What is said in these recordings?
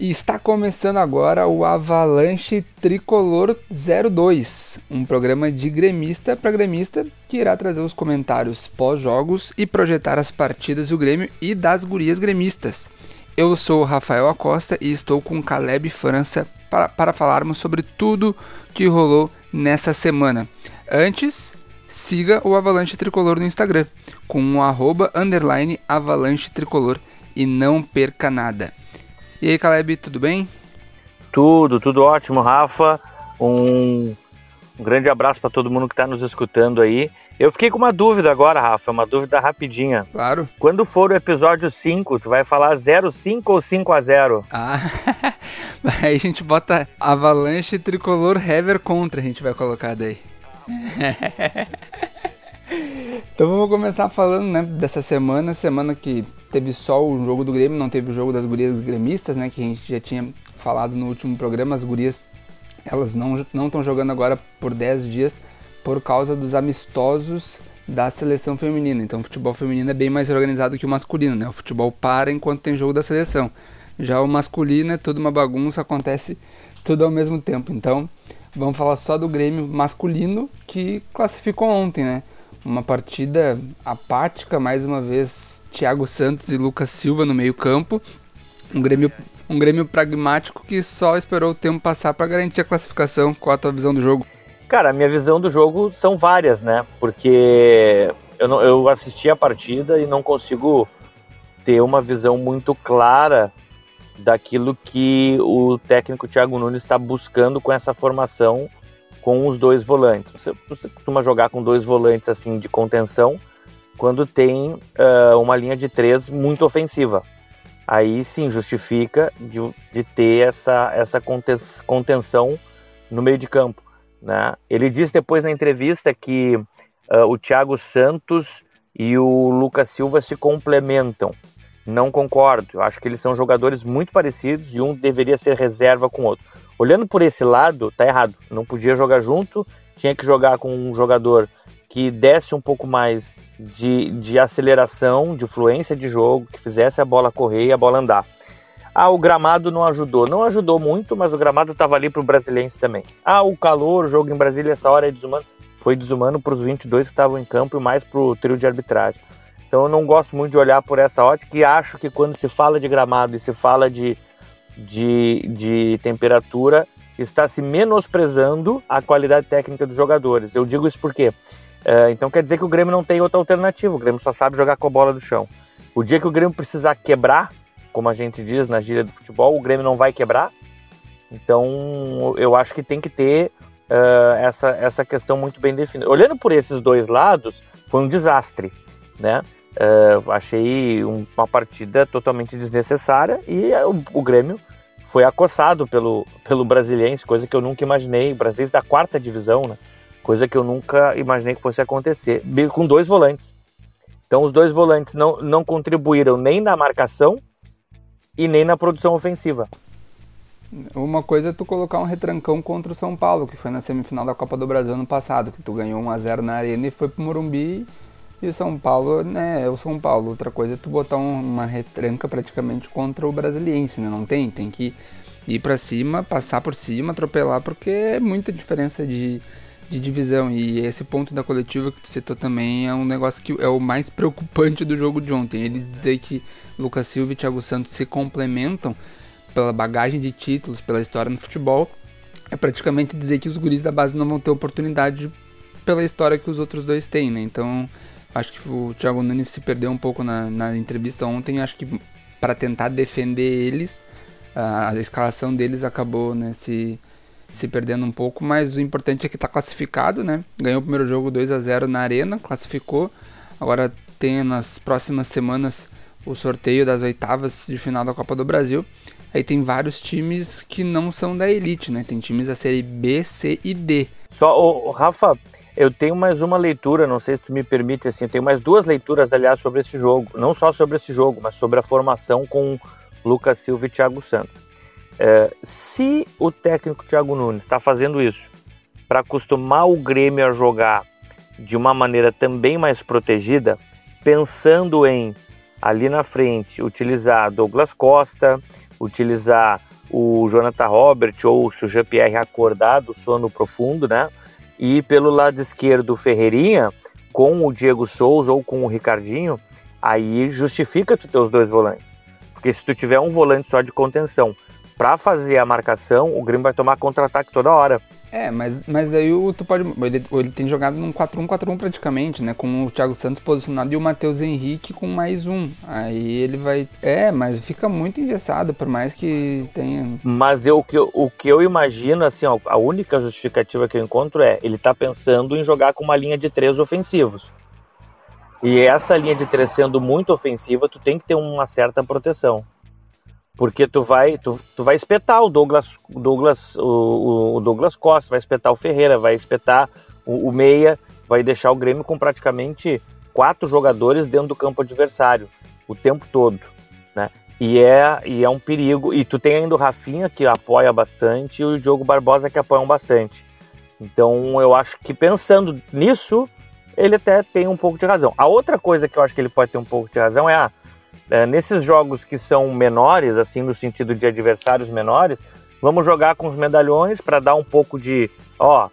E está começando agora o Avalanche Tricolor 02, um programa de gremista para gremista que irá trazer os comentários pós-jogos e projetar as partidas do Grêmio e das gurias gremistas. Eu sou Rafael Acosta e estou com Caleb França para, para falarmos sobre tudo que rolou nessa semana. Antes, siga o Avalanche Tricolor no Instagram com o um arroba underline Avalanche Tricolor e não perca nada. E aí, Caleb, tudo bem? Tudo, tudo ótimo, Rafa. Um, um grande abraço para todo mundo que está nos escutando aí. Eu fiquei com uma dúvida agora, Rafa, uma dúvida rapidinha. Claro. Quando for o episódio 5, tu vai falar 05 ou 5 a 0? Ah, aí a gente bota Avalanche Tricolor Hever contra, a gente vai colocar daí. então vamos começar falando, né, dessa semana, semana que teve só o jogo do Grêmio, não teve o jogo das gurias gremistas, né? Que a gente já tinha falado no último programa. As gurias, elas não estão jogando agora por 10 dias por causa dos amistosos da seleção feminina. Então o futebol feminino é bem mais organizado que o masculino, né? O futebol para enquanto tem jogo da seleção. Já o masculino é tudo uma bagunça, acontece tudo ao mesmo tempo. Então vamos falar só do Grêmio masculino que classificou ontem, né? Uma partida apática, mais uma vez, Thiago Santos e Lucas Silva no meio-campo. Um Grêmio, um Grêmio pragmático que só esperou o tempo passar para garantir a classificação. Qual a tua visão do jogo? Cara, a minha visão do jogo são várias, né? Porque eu, não, eu assisti a partida e não consigo ter uma visão muito clara daquilo que o técnico Thiago Nunes está buscando com essa formação com os dois volantes. Você, você costuma jogar com dois volantes assim de contenção quando tem uh, uma linha de três muito ofensiva. Aí sim justifica de, de ter essa, essa contenção no meio de campo. Né? Ele disse depois na entrevista que uh, o Thiago Santos e o Lucas Silva se complementam. Não concordo. Eu acho que eles são jogadores muito parecidos e um deveria ser reserva com o outro. Olhando por esse lado, tá errado. Não podia jogar junto, tinha que jogar com um jogador que desse um pouco mais de, de aceleração, de fluência de jogo, que fizesse a bola correr e a bola andar. Ah, o gramado não ajudou. Não ajudou muito, mas o gramado estava ali para o brasileiro também. Ah, o calor, o jogo em Brasília, essa hora é desumano. Foi desumano para os 22 que estavam em campo e mais para o trio de arbitragem. Então eu não gosto muito de olhar por essa ótica e acho que quando se fala de gramado e se fala de de, de temperatura está se menosprezando a qualidade técnica dos jogadores. Eu digo isso porque é, então quer dizer que o Grêmio não tem outra alternativa, o Grêmio só sabe jogar com a bola do chão. O dia que o Grêmio precisar quebrar, como a gente diz na gíria do futebol, o Grêmio não vai quebrar. Então eu acho que tem que ter uh, essa, essa questão muito bem definida. Olhando por esses dois lados, foi um desastre, né? Uh, achei uma partida totalmente desnecessária e o, o, Grêmio foi acossado pelo, pelo Brasiliense, coisa que eu nunca imaginei. O Brasiliense da quarta divisão, né? Coisa que eu nunca imaginei que fosse acontecer. Com dois volantes. Então, os dois volantes não, não contribuíram nem na marcação e nem na produção ofensiva. Uma coisa é tu colocar um retrancão contra o São Paulo, que foi na semifinal da Copa do Brasil ano passado, que tu ganhou 1 a 0 na Arena e foi pro Morumbi o São Paulo, né, é o São Paulo. Outra coisa é tu botar uma retranca praticamente contra o Brasiliense, né? Não tem, tem que ir para cima, passar por cima, atropelar, porque é muita diferença de, de divisão. E esse ponto da coletiva que tu citou também é um negócio que é o mais preocupante do jogo de ontem. Ele dizer que Lucas Silva e Thiago Santos se complementam pela bagagem de títulos, pela história no futebol, é praticamente dizer que os guris da base não vão ter oportunidade pela história que os outros dois têm, né? Então Acho que o Thiago Nunes se perdeu um pouco na, na entrevista ontem. Acho que para tentar defender eles, a, a, escalação deles acabou né, se, se perdendo um pouco. Mas o importante é que está classificado, né? Ganhou o primeiro jogo 2 a 0 na Arena, classificou. Agora tem nas próximas semanas o sorteio das oitavas de final da Copa do Brasil. Aí tem vários times que não são da elite, né? Tem times da série B, C e D. Só, o Rafa, eu tenho mais uma leitura, não sei se tu me permite assim, eu tenho mais duas leituras, aliás, sobre esse jogo. Não só sobre esse jogo, mas sobre a formação com Lucas Silva e Thiago Santos. É, se o técnico Thiago Nunes está fazendo isso para acostumar o Grêmio a jogar de uma maneira também mais protegida, pensando em ali na frente utilizar Douglas Costa, utilizar o Jonathan Robert ou se o Jean-Pierre acordar do sono profundo, né? E pelo lado esquerdo, Ferreirinha, com o Diego Souza ou com o Ricardinho, aí justifica tu ter os dois volantes. Porque se tu tiver um volante só de contenção para fazer a marcação, o Grêmio vai tomar contra-ataque toda hora. É, mas, mas daí o, tu pode. Ele, ele tem jogado num 4-1-4-1 praticamente, né? Com o Thiago Santos posicionado e o Matheus Henrique com mais um. Aí ele vai. É, mas fica muito engessado, por mais que tenha. Mas eu, o, que eu, o que eu imagino, assim, ó, a única justificativa que eu encontro é ele tá pensando em jogar com uma linha de três ofensivos. E essa linha de três sendo muito ofensiva, tu tem que ter uma certa proteção porque tu vai tu, tu vai espetar o Douglas Douglas o, o Douglas Costa vai espetar o Ferreira vai espetar o, o, meia vai deixar o Grêmio com praticamente quatro jogadores dentro do campo adversário o tempo todo né? E é e é um perigo. E tu tem ainda o Rafinha que apoia bastante e o Diogo Barbosa que apoiam bastante. Então eu acho que pensando nisso ele até tem um pouco de razão. A outra coisa que eu acho que ele pode ter um pouco de razão é a ah, é, nesses jogos que são menores, assim, no sentido de adversários menores, vamos jogar com os medalhões para dar um pouco de, ó,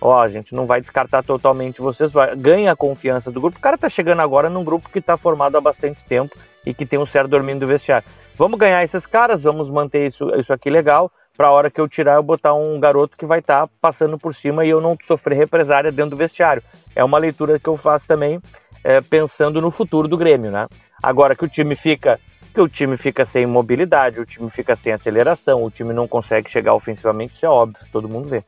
ó, a gente não vai descartar totalmente vocês, vai, ganha a confiança do grupo. O cara tá chegando agora num grupo que tá formado há bastante tempo e que tem um certo dormindo do vestiário. Vamos ganhar esses caras, vamos manter isso, isso aqui legal, para a hora que eu tirar eu botar um garoto que vai estar tá passando por cima e eu não sofrer represária dentro do vestiário. É uma leitura que eu faço também é, pensando no futuro do Grêmio, né? Agora que o time fica que o time fica sem mobilidade, o time fica sem aceleração, o time não consegue chegar ofensivamente, isso é óbvio, todo mundo vê.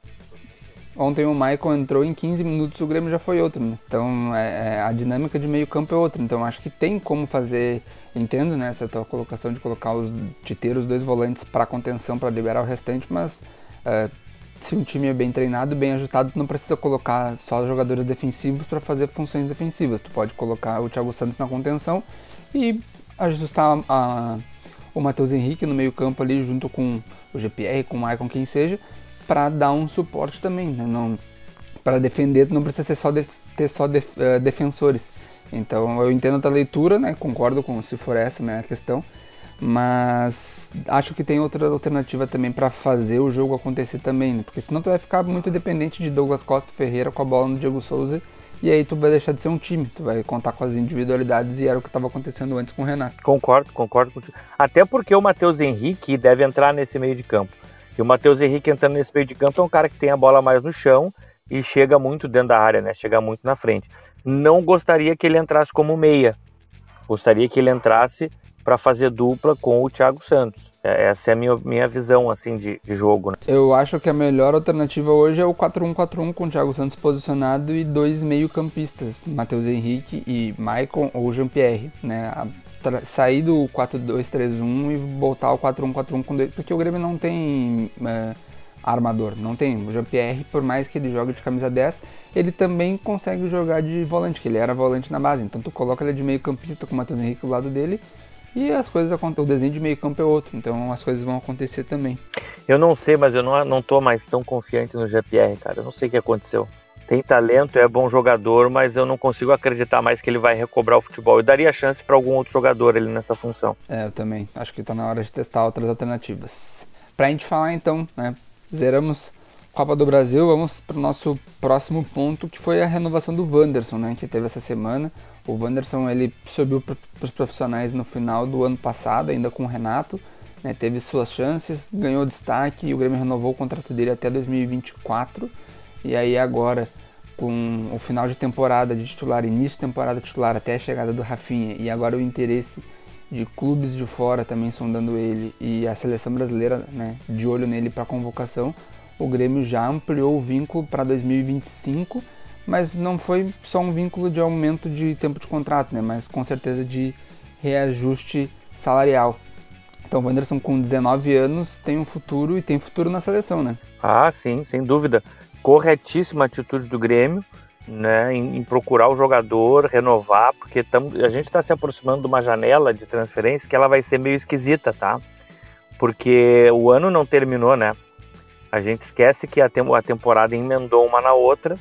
Ontem o Michael entrou em 15 minutos, o Grêmio já foi outro, né? Então é, é, a dinâmica de meio campo é outra. Então acho que tem como fazer, entendo né, essa tua colocação de colocar os, de ter os dois volantes para contenção para liberar o restante, mas é, se um time é bem treinado, bem ajustado, tu não precisa colocar só jogadores defensivos para fazer funções defensivas. Tu pode colocar o Thiago Santos na contenção e ajustar a, o Matheus Henrique no meio campo ali junto com o GPR, com o Maicon, quem seja, para dar um suporte também. Né? Não, para defender não precisa ser só de, ter só def, uh, defensores. Então eu entendo a leitura, né? concordo com se for essa né, a questão, mas acho que tem outra alternativa também para fazer o jogo acontecer também, né? porque senão tu vai ficar muito dependente de Douglas Costa Ferreira com a bola no Diego Souza e aí tu vai deixar de ser um time, tu vai contar com as individualidades e era o que estava acontecendo antes com o Renato. Concordo, concordo contigo. Até porque o Matheus Henrique deve entrar nesse meio de campo. E o Matheus Henrique entrando nesse meio de campo é um cara que tem a bola mais no chão e chega muito dentro da área, né? Chega muito na frente. Não gostaria que ele entrasse como meia. Gostaria que ele entrasse para fazer dupla com o Thiago Santos. É, essa é a minha, minha visão assim de, de jogo. Né? Eu acho que a melhor alternativa hoje é o 4-1-4-1 com o Thiago Santos posicionado e dois meio-campistas, Matheus Henrique e Maicon ou Jean-Pierre, né? sair do 4-2-3-1 e voltar ao 4-1-4-1 com dois, porque o Grêmio não tem é, armador, não tem. O Jean-Pierre, por mais que ele jogue de camisa 10, ele também consegue jogar de volante, que ele era volante na base. Então tu coloca ele de meio-campista com o Matheus Henrique do lado dele e as coisas acontecem. O desenho de meio campo é outro, então as coisas vão acontecer também. Eu não sei, mas eu não, não tô mais tão confiante no GPR, cara. Eu não sei o que aconteceu. Tem talento, é bom jogador, mas eu não consigo acreditar mais que ele vai recobrar o futebol. Eu daria chance para algum outro jogador ele nessa função. É, eu também. Acho que está na hora de testar outras alternativas. Para a gente falar então, né? Zeramos Copa do Brasil, vamos para o nosso próximo ponto, que foi a renovação do Wanderson, né? Que teve essa semana. O Wanderson ele subiu para os profissionais no final do ano passado, ainda com o Renato. Né, teve suas chances, ganhou destaque e o Grêmio renovou o contrato dele até 2024. E aí agora, com o final de temporada de titular, início de temporada titular até a chegada do Rafinha e agora o interesse de clubes de fora também sondando ele e a seleção brasileira né, de olho nele para convocação, o Grêmio já ampliou o vínculo para 2025 mas não foi só um vínculo de aumento de tempo de contrato, né? Mas com certeza de reajuste salarial. Então o Wanderson com 19 anos tem um futuro e tem futuro na seleção, né? Ah, sim, sem dúvida. Corretíssima atitude do Grêmio, né? Em, em procurar o jogador, renovar, porque tam, a gente está se aproximando de uma janela de transferência que ela vai ser meio esquisita, tá? Porque o ano não terminou, né? A gente esquece que a, tem, a temporada emendou uma na outra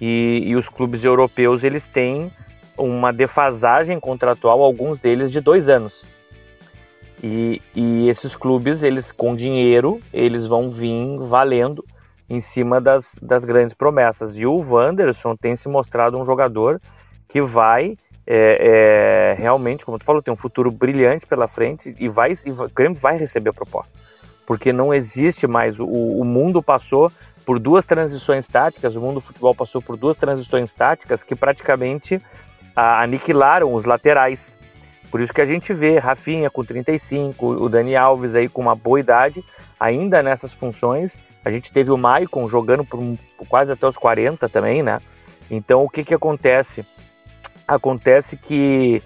e, e os clubes europeus eles têm uma defasagem contratual, alguns deles de dois anos. E, e esses clubes, eles com dinheiro, eles vão vir valendo em cima das, das grandes promessas. E o Wanderson tem se mostrado um jogador que vai é, é, realmente, como tu falou, tem um futuro brilhante pela frente e vai, e o Grêmio vai receber a proposta. Porque não existe mais, o, o mundo passou por duas transições táticas, o mundo do futebol passou por duas transições táticas que praticamente aniquilaram os laterais. Por isso que a gente vê Rafinha com 35, o Dani Alves aí com uma boa idade, ainda nessas funções. A gente teve o Maicon jogando por, por quase até os 40 também, né? Então o que que acontece? Acontece que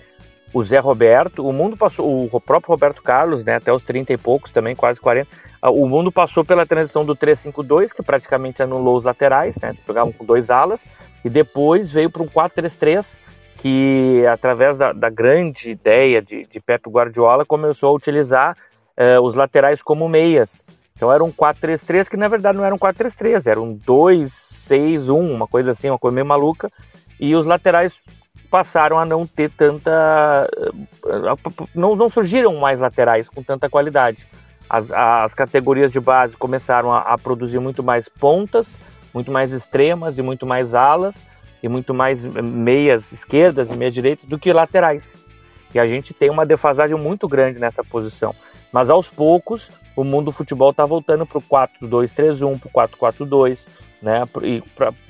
o Zé Roberto, o mundo passou, o próprio Roberto Carlos, né, até os 30 e poucos também, quase 40, o mundo passou pela transição do 3-5-2, que praticamente anulou os laterais, né, jogavam com dois alas, e depois veio para um 4-3-3, que através da, da grande ideia de, de Pep Guardiola começou a utilizar uh, os laterais como meias. Então era um 4-3-3 que na verdade não era um 4-3-3, era um 2-6-1, uma coisa assim, uma coisa meio maluca. E os laterais passaram a não ter tanta. Eh, não, não surgiram mais laterais com tanta qualidade. As, as categorias de base começaram a, a produzir muito mais pontas, muito mais extremas e muito mais alas e muito mais meias esquerdas e meias direitas do que laterais. E a gente tem uma defasagem muito grande nessa posição. Mas aos poucos, o mundo do futebol está voltando para o 4-2-3-1, para o 4-4-2, né? E,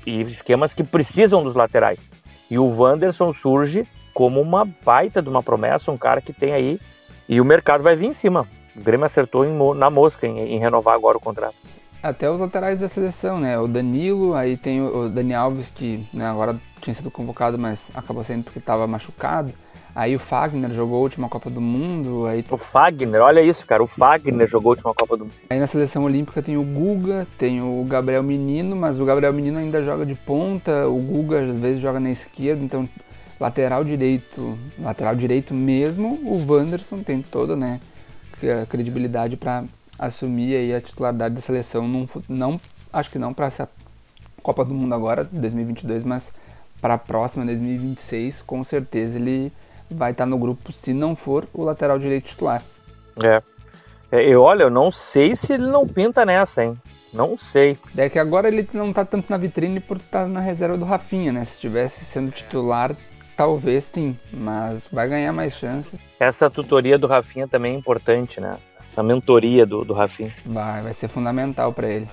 e esquemas que precisam dos laterais. E o Wanderson surge como uma baita de uma promessa, um cara que tem aí. E o mercado vai vir em cima. O Grêmio acertou em, na mosca em, em renovar agora o contrato até os laterais da seleção, né? O Danilo, aí tem o Dani Alves, que né, agora tinha sido convocado, mas acabou saindo porque estava machucado. Aí o Fagner jogou a última Copa do Mundo. Aí... O Fagner, olha isso, cara. O Fagner jogou a última Copa do Mundo. Aí na seleção olímpica tem o Guga, tem o Gabriel Menino, mas o Gabriel Menino ainda joga de ponta. O Guga às vezes joga na esquerda, então lateral direito, lateral direito mesmo, o Wanderson tem toda, né, a credibilidade para assumir aí a titularidade da seleção, num, não, acho que não para essa Copa do Mundo agora, 2022, mas para a próxima, 2026, com certeza ele vai estar tá no grupo, se não for o lateral direito titular. É. é eu, olha, eu não sei se ele não pinta nessa, hein? Não sei. É que agora ele não tá tanto na vitrine por estar tá na reserva do Rafinha, né? Se estivesse sendo titular, talvez sim, mas vai ganhar mais chances. Essa tutoria do Rafinha também é importante, né? essa mentoria do, do Rafinha. Vai, vai ser fundamental para ele.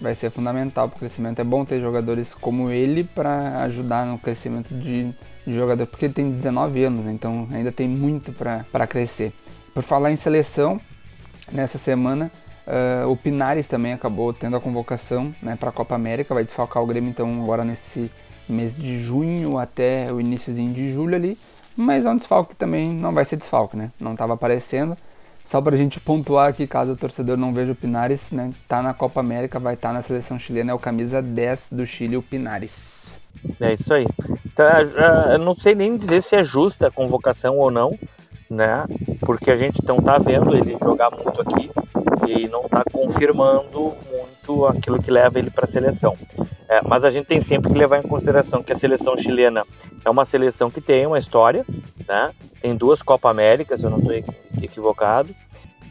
Vai ser fundamental para o crescimento. É bom ter jogadores como ele para ajudar no crescimento de, de jogador, porque ele tem 19 anos, então ainda tem muito para crescer. Por falar em seleção, nessa semana uh, o Pinares também acabou tendo a convocação né, para a Copa América, vai desfalcar o Grêmio então agora nesse mês de junho até o iníciozinho de julho ali, mas é um desfalque que também não vai ser desfalque, né? Não estava aparecendo. Só para a gente pontuar aqui, caso o torcedor não veja o Pinares, né? Tá na Copa América, vai estar tá na seleção chilena, é o camisa 10 do Chile, o Pinares. É isso aí. Tá, eu não sei nem dizer se é justa a convocação ou não, né? Porque a gente não tá vendo ele jogar muito aqui e não tá confirmando muito aquilo que leva ele para a seleção. É, mas a gente tem sempre que levar em consideração que a seleção chilena é uma seleção que tem uma história, né? Tem duas Copa Américas, eu não estou equivocado,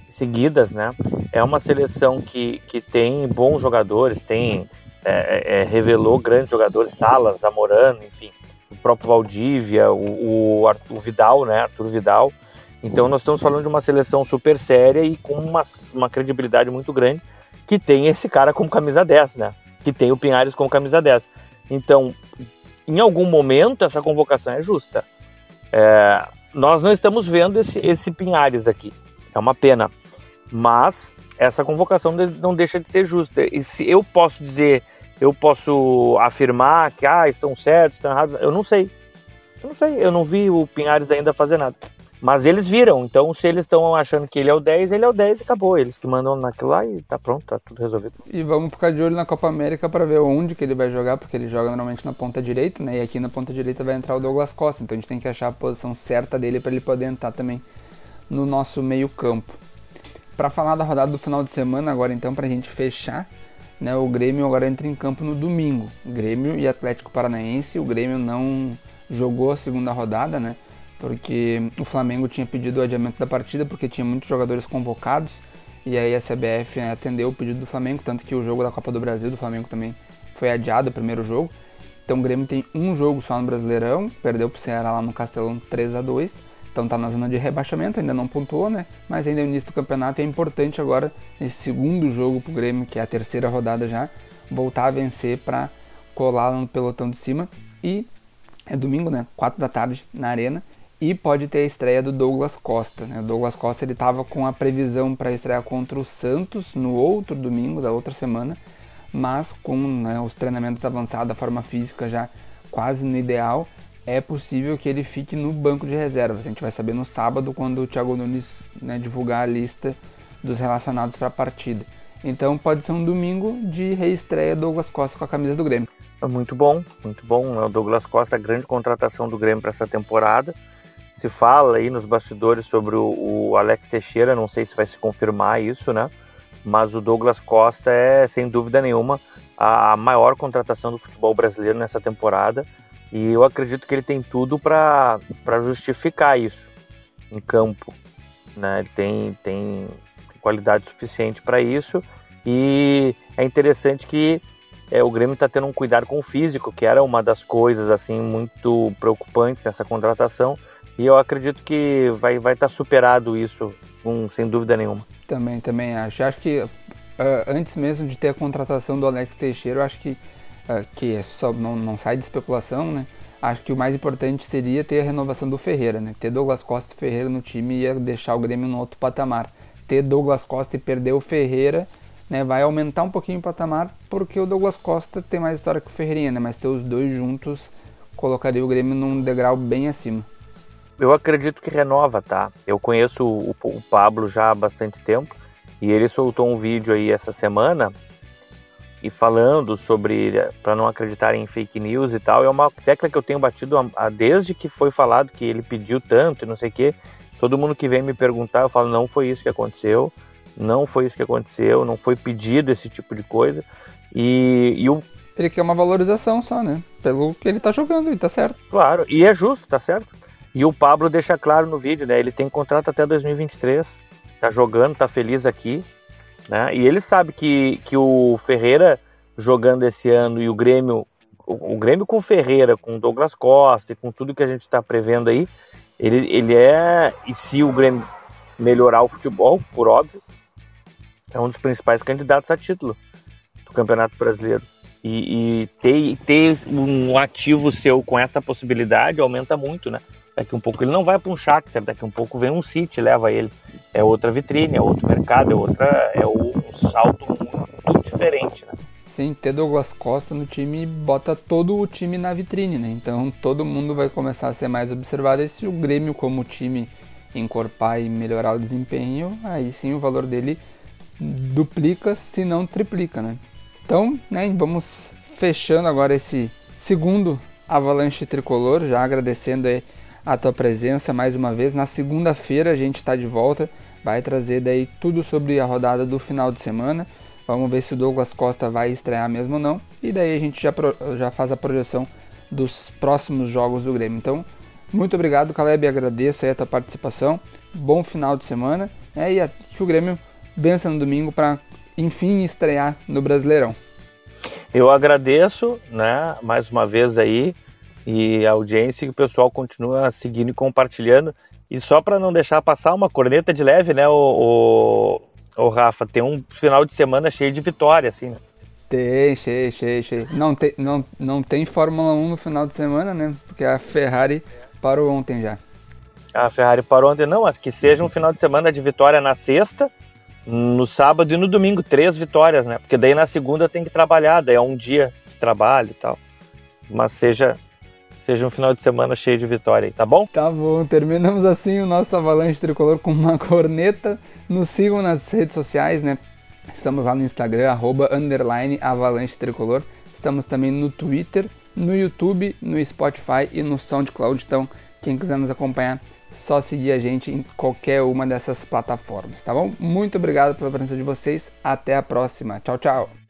seguidas, né? É uma seleção que, que tem bons jogadores, tem é, é, é revelou grandes jogadores, Salas, Zamorano, enfim, o próprio Valdívia, o, o, o Vidal, né? Arthur Vidal. Então nós estamos falando de uma seleção super séria e com uma, uma credibilidade muito grande que tem esse cara como camisa 10, né? Que tem o Pinhares como camisa 10. Então, em algum momento, essa convocação é justa. É, nós não estamos vendo esse, esse Pinhares aqui. É uma pena. Mas essa convocação não deixa de ser justa. E se eu posso dizer, eu posso afirmar que ah, estão certos, estão errados, eu não sei. Eu não sei, eu não vi o Pinhares ainda fazer nada. Mas eles viram, então se eles estão achando que ele é o 10, ele é o 10 e acabou. Eles que mandam naquilo lá e tá pronto, tá tudo resolvido. E vamos ficar de olho na Copa América para ver onde que ele vai jogar, porque ele joga normalmente na ponta direita, né? E aqui na ponta direita vai entrar o Douglas Costa, então a gente tem que achar a posição certa dele para ele poder entrar também no nosso meio-campo. Para falar da rodada do final de semana agora então para a gente fechar, né? O Grêmio agora entra em campo no domingo. Grêmio e Atlético Paranaense, o Grêmio não jogou a segunda rodada, né? Porque o Flamengo tinha pedido o adiamento da partida porque tinha muitos jogadores convocados e aí a CBF atendeu o pedido do Flamengo, tanto que o jogo da Copa do Brasil do Flamengo também foi adiado, o primeiro jogo. Então o Grêmio tem um jogo só no Brasileirão, perdeu pro Ceará lá no Castelão 3 a 2 então tá na zona de rebaixamento, ainda não pontuou, né? Mas ainda é o início do campeonato e é importante agora, nesse segundo jogo pro Grêmio, que é a terceira rodada já, voltar a vencer para colar no pelotão de cima. E é domingo, né? 4 da tarde na arena. E pode ter a estreia do Douglas Costa. Né? O Douglas Costa ele estava com a previsão para estrear contra o Santos no outro domingo da outra semana, mas com né, os treinamentos avançados, a forma física já quase no ideal, é possível que ele fique no banco de reservas. A gente vai saber no sábado quando o Thiago Nunes né, divulgar a lista dos relacionados para a partida. Então pode ser um domingo de reestreia Douglas Costa com a camisa do Grêmio. Muito bom, muito bom. O Douglas Costa, grande contratação do Grêmio para essa temporada. Se fala aí nos bastidores sobre o, o, Alex Teixeira, não sei se vai se confirmar isso, né? Mas o Douglas Costa é, sem dúvida nenhuma, a maior contratação do futebol brasileiro nessa temporada. E eu acredito que ele tem tudo para justificar isso em campo. Né? Ele tem, tem qualidade suficiente para isso. E é interessante que é, o Grêmio está tendo um cuidado com o físico, que era uma das coisas assim muito preocupantes nessa contratação. E eu acredito que vai vai estar tá superado isso, um, sem dúvida nenhuma. Também, também acho. Acho que uh, antes mesmo de ter a contratação do Alex Teixeira, acho que uh, que é só não, não sai de especulação, né? Acho que o mais importante seria ter a renovação do Ferreira, né? Ter Douglas Costa e Ferreira no time ia deixar o Grêmio no outro patamar. Ter Douglas Costa e perder o Ferreira né, vai aumentar um pouquinho o patamar, porque o Douglas Costa tem mais história que o Ferreirinha, né, mas ter os dois juntos colocaria o Grêmio num degrau bem acima. Eu acredito que renova, tá? Eu conheço o, o Pablo já há bastante tempo e ele soltou um vídeo aí essa semana e falando sobre para não acreditar em fake news e tal. É uma tecla que eu tenho batido a, a, desde que foi falado que ele pediu tanto e não sei o quê. Todo mundo que vem me perguntar, eu falo, não foi isso que aconteceu. Não foi isso que aconteceu, não foi pedido esse tipo de coisa. E, e o. Ele quer uma valorização só, né? Pelo que ele tá jogando, e tá certo. Claro, e é justo, tá certo. E o Pablo deixa claro no vídeo, né? Ele tem contrato até 2023, tá jogando, tá feliz aqui, né? E ele sabe que, que o Ferreira jogando esse ano e o Grêmio, o, o Grêmio com Ferreira, com Douglas Costa e com tudo que a gente tá prevendo aí, ele, ele é. E se o Grêmio melhorar o futebol, por óbvio, é um dos principais candidatos a título do Campeonato Brasileiro. E, e ter, ter um ativo seu com essa possibilidade aumenta muito, né? Daqui um pouco ele não vai para um Shakhtar, daqui um pouco vem um City, leva ele. É outra vitrine, é outro mercado, é outra é um salto muito diferente, né? Sim, ter Douglas Costa no time bota todo o time na vitrine, né? Então todo mundo vai começar a ser mais observado. E se o Grêmio como time encorpar e melhorar o desempenho, aí sim o valor dele duplica, se não triplica, né? Então, né, vamos fechando agora esse segundo Avalanche Tricolor, já agradecendo a tua presença mais uma vez. Na segunda-feira a gente está de volta, vai trazer daí tudo sobre a rodada do final de semana. Vamos ver se o Douglas Costa vai estrear mesmo ou não. E daí a gente já, já faz a projeção dos próximos jogos do Grêmio. Então, muito obrigado, Caleb, agradeço a tua participação. Bom final de semana né, e que o Grêmio vença no domingo para enfim estrear no Brasileirão. Eu agradeço, né, mais uma vez aí e a audiência que o pessoal continua seguindo e compartilhando. E só para não deixar passar uma corneta de leve, né, o, o, o, Rafa, tem um final de semana cheio de vitória, assim, né? Tem, cheio, cheio, cheio. Não tem, não, não tem Fórmula 1 no final de semana, né? Porque a Ferrari parou ontem já. A Ferrari parou ontem, não, mas que seja um final de semana de vitória na sexta no sábado e no domingo, três vitórias, né? Porque daí na segunda tem que trabalhar, daí é um dia de trabalho e tal. Mas seja seja um final de semana cheio de vitória aí, tá bom? Tá bom, terminamos assim o nosso Avalanche Tricolor com uma corneta. Nos sigam nas redes sociais, né? Estamos lá no Instagram, arroba, underline, Avalanche Tricolor. Estamos também no Twitter, no YouTube, no Spotify e no SoundCloud. Então, quem quiser nos acompanhar, só seguir a gente em qualquer uma dessas plataformas, tá bom? Muito obrigado pela presença de vocês. Até a próxima. Tchau, tchau.